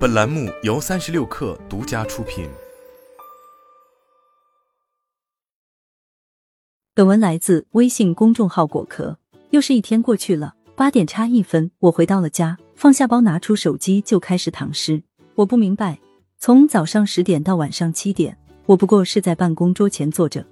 本栏目由三十六氪独家出品。本文来自微信公众号“果壳”。又是一天过去了，八点差一分，我回到了家，放下包，拿出手机就开始躺尸。我不明白，从早上十点到晚上七点，我不过是在办公桌前坐着，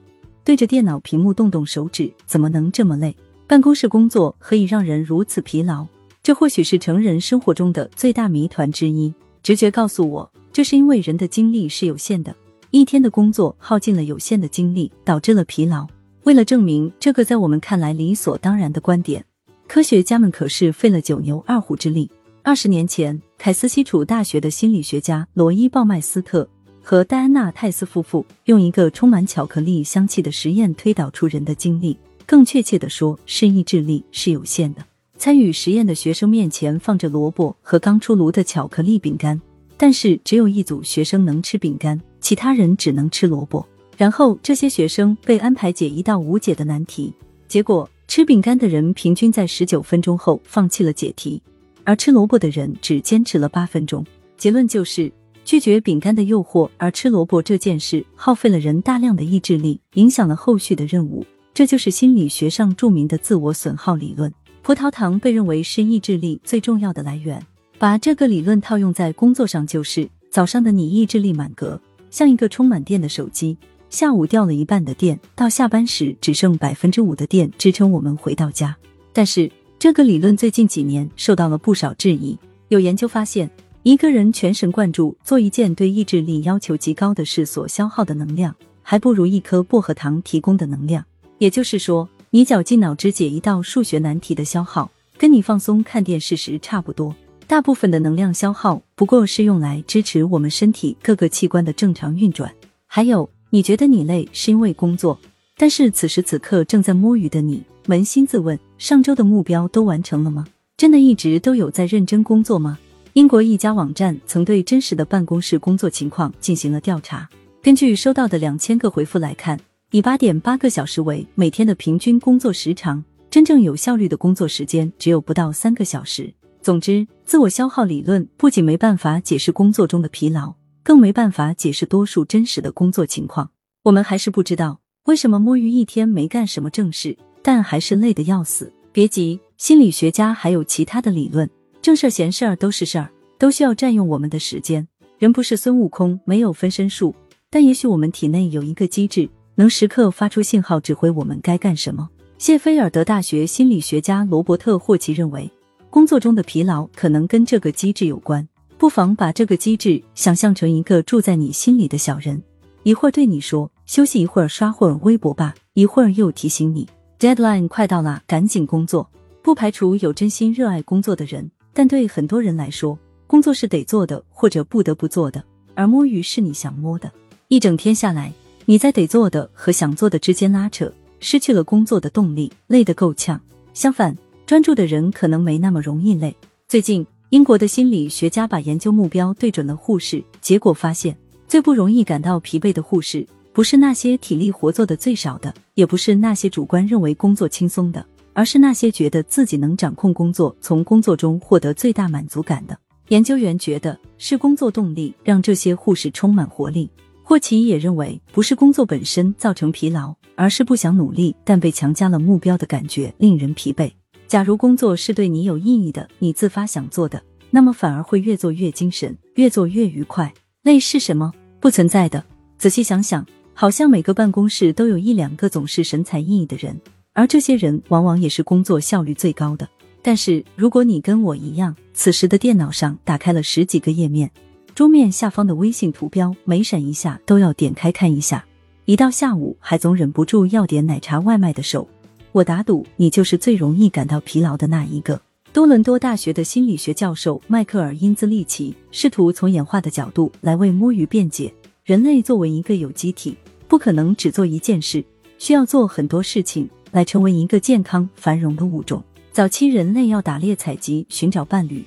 对着电脑屏幕动动手指，怎么能这么累？办公室工作何以让人如此疲劳？这或许是成人生活中的最大谜团之一。直觉告诉我，这是因为人的精力是有限的，一天的工作耗尽了有限的精力，导致了疲劳。为了证明这个在我们看来理所当然的观点，科学家们可是费了九牛二虎之力。二十年前，凯斯西楚大学的心理学家罗伊鲍麦斯特和戴安娜泰斯夫妇用一个充满巧克力香气的实验推导出人的精力，更确切的说，是意志力是有限的。参与实验的学生面前放着萝卜和刚出炉的巧克力饼干，但是只有一组学生能吃饼干，其他人只能吃萝卜。然后这些学生被安排解一道无解的难题，结果吃饼干的人平均在十九分钟后放弃了解题，而吃萝卜的人只坚持了八分钟。结论就是拒绝饼干的诱惑，而吃萝卜这件事耗费了人大量的意志力，影响了后续的任务。这就是心理学上著名的自我损耗理论。葡萄糖被认为是意志力最重要的来源，把这个理论套用在工作上，就是早上的你意志力满格，像一个充满电的手机；下午掉了一半的电，到下班时只剩百分之五的电支撑我们回到家。但是这个理论最近几年受到了不少质疑。有研究发现，一个人全神贯注做一件对意志力要求极高的事所消耗的能量，还不如一颗薄荷糖提供的能量。也就是说。你绞尽脑汁解一道数学难题的消耗，跟你放松看电视时差不多。大部分的能量消耗不过是用来支持我们身体各个器官的正常运转。还有，你觉得你累是因为工作，但是此时此刻正在摸鱼的你，扪心自问，上周的目标都完成了吗？真的一直都有在认真工作吗？英国一家网站曾对真实的办公室工作情况进行了调查，根据收到的两千个回复来看。以八点八个小时为每天的平均工作时长，真正有效率的工作时间只有不到三个小时。总之，自我消耗理论不仅没办法解释工作中的疲劳，更没办法解释多数真实的工作情况。我们还是不知道为什么摸鱼一天没干什么正事，但还是累得要死。别急，心理学家还有其他的理论。正事儿、闲事儿都是事儿，都需要占用我们的时间。人不是孙悟空，没有分身术，但也许我们体内有一个机制。能时刻发出信号指挥我们该干什么。谢菲尔德大学心理学家罗伯特霍奇认为，工作中的疲劳可能跟这个机制有关。不妨把这个机制想象成一个住在你心里的小人，一会儿对你说休息一会儿，刷会儿微博吧；一会儿又提醒你 deadline 快到了，赶紧工作。不排除有真心热爱工作的人，但对很多人来说，工作是得做的或者不得不做的，而摸鱼是你想摸的。一整天下来。你在得做的和想做的之间拉扯，失去了工作的动力，累得够呛。相反，专注的人可能没那么容易累。最近，英国的心理学家把研究目标对准了护士，结果发现，最不容易感到疲惫的护士，不是那些体力活做的最少的，也不是那些主观认为工作轻松的，而是那些觉得自己能掌控工作，从工作中获得最大满足感的。研究员觉得，是工作动力让这些护士充满活力。霍奇也认为，不是工作本身造成疲劳，而是不想努力但被强加了目标的感觉令人疲惫。假如工作是对你有意义的，你自发想做的，那么反而会越做越精神，越做越愉快。累是什么？不存在的。仔细想想，好像每个办公室都有一两个总是神采奕奕的人，而这些人往往也是工作效率最高的。但是，如果你跟我一样，此时的电脑上打开了十几个页面。桌面下方的微信图标每闪一下都要点开看一下，一到下午还总忍不住要点奶茶外卖的手，我打赌你就是最容易感到疲劳的那一个。多伦多大学的心理学教授迈克尔·因兹利奇试图从演化的角度来为摸鱼辩解：人类作为一个有机体，不可能只做一件事，需要做很多事情来成为一个健康繁荣的物种。早期人类要打猎、采集、寻找伴侣。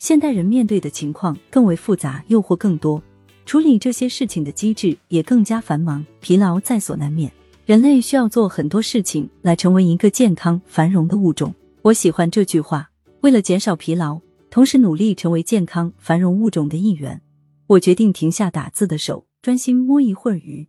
现代人面对的情况更为复杂，诱惑更多，处理这些事情的机制也更加繁忙，疲劳在所难免。人类需要做很多事情来成为一个健康繁荣的物种。我喜欢这句话。为了减少疲劳，同时努力成为健康繁荣物种的一员。我决定停下打字的手，专心摸一会儿鱼。